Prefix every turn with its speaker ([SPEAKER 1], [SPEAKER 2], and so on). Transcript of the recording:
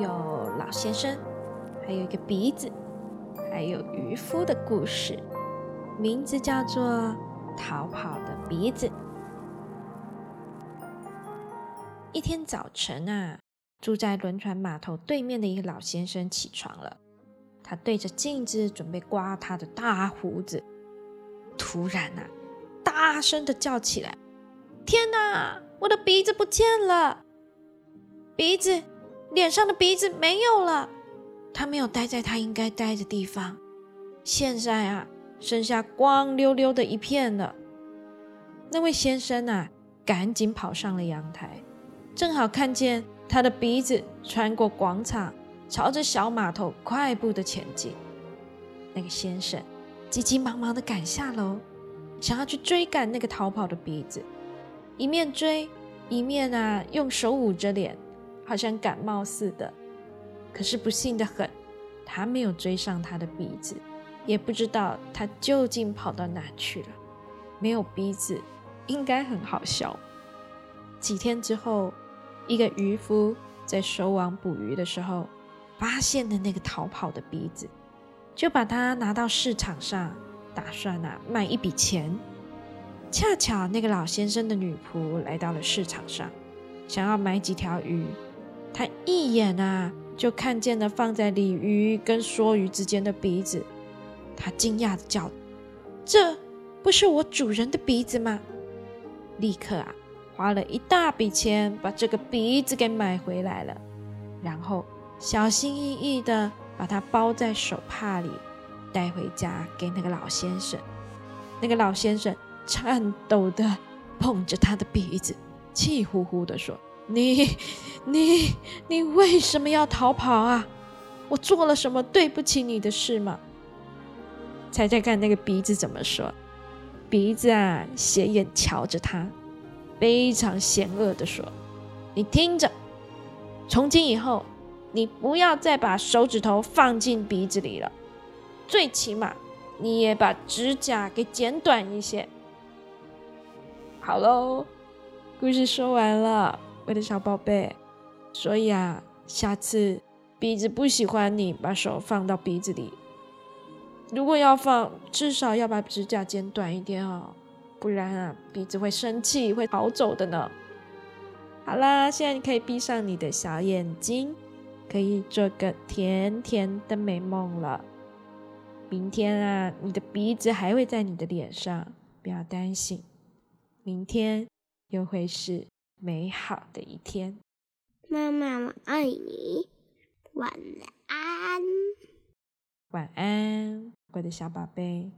[SPEAKER 1] 有老先生，还有一个鼻子，还有渔夫的故事。名字叫做《逃跑的鼻子》。一天早晨啊，住在轮船码头对面的一个老先生起床了，他对着镜子准备刮他的大胡子，突然啊，大声的叫起来：“天哪，我的鼻子不见了！鼻子，脸上的鼻子没有了，他没有待在他应该待的地方。现在啊。”剩下光溜溜的一片了。那位先生啊，赶紧跑上了阳台，正好看见他的鼻子穿过广场，朝着小码头快步的前进。那个先生急急忙忙的赶下楼，想要去追赶那个逃跑的鼻子，一面追一面啊，用手捂着脸，好像感冒似的。可是不幸的很，他没有追上他的鼻子。也不知道他究竟跑到哪去了。没有鼻子，应该很好笑。几天之后，一个渔夫在收网捕鱼的时候，发现了那个逃跑的鼻子，就把它拿到市场上，打算啊卖一笔钱。恰巧那个老先生的女仆来到了市场上，想要买几条鱼。他一眼啊就看见了放在鲤鱼跟梭鱼之间的鼻子。他惊讶的叫：“这不是我主人的鼻子吗？”立刻啊，花了一大笔钱把这个鼻子给买回来了，然后小心翼翼的把它包在手帕里，带回家给那个老先生。那个老先生颤抖的碰着他的鼻子，气呼呼的说：“你、你、你为什么要逃跑啊？我做了什么对不起你的事吗？”猜猜看，那个鼻子怎么说？鼻子啊，斜眼瞧着他，非常险恶的说：“你听着，从今以后，你不要再把手指头放进鼻子里了，最起码你也把指甲给剪短一些。”好喽，故事说完了，我的小宝贝。所以啊，下次鼻子不喜欢你把手放到鼻子里。如果要放，至少要把指甲剪短一点哦，不然啊，鼻子会生气，会逃走的呢。好啦，现在你可以闭上你的小眼睛，可以做个甜甜的美梦了。明天啊，你的鼻子还会在你的脸上，不要担心，明天又会是美好的一天。
[SPEAKER 2] 妈妈，我爱你，晚安。
[SPEAKER 1] 晚安。我的小宝贝。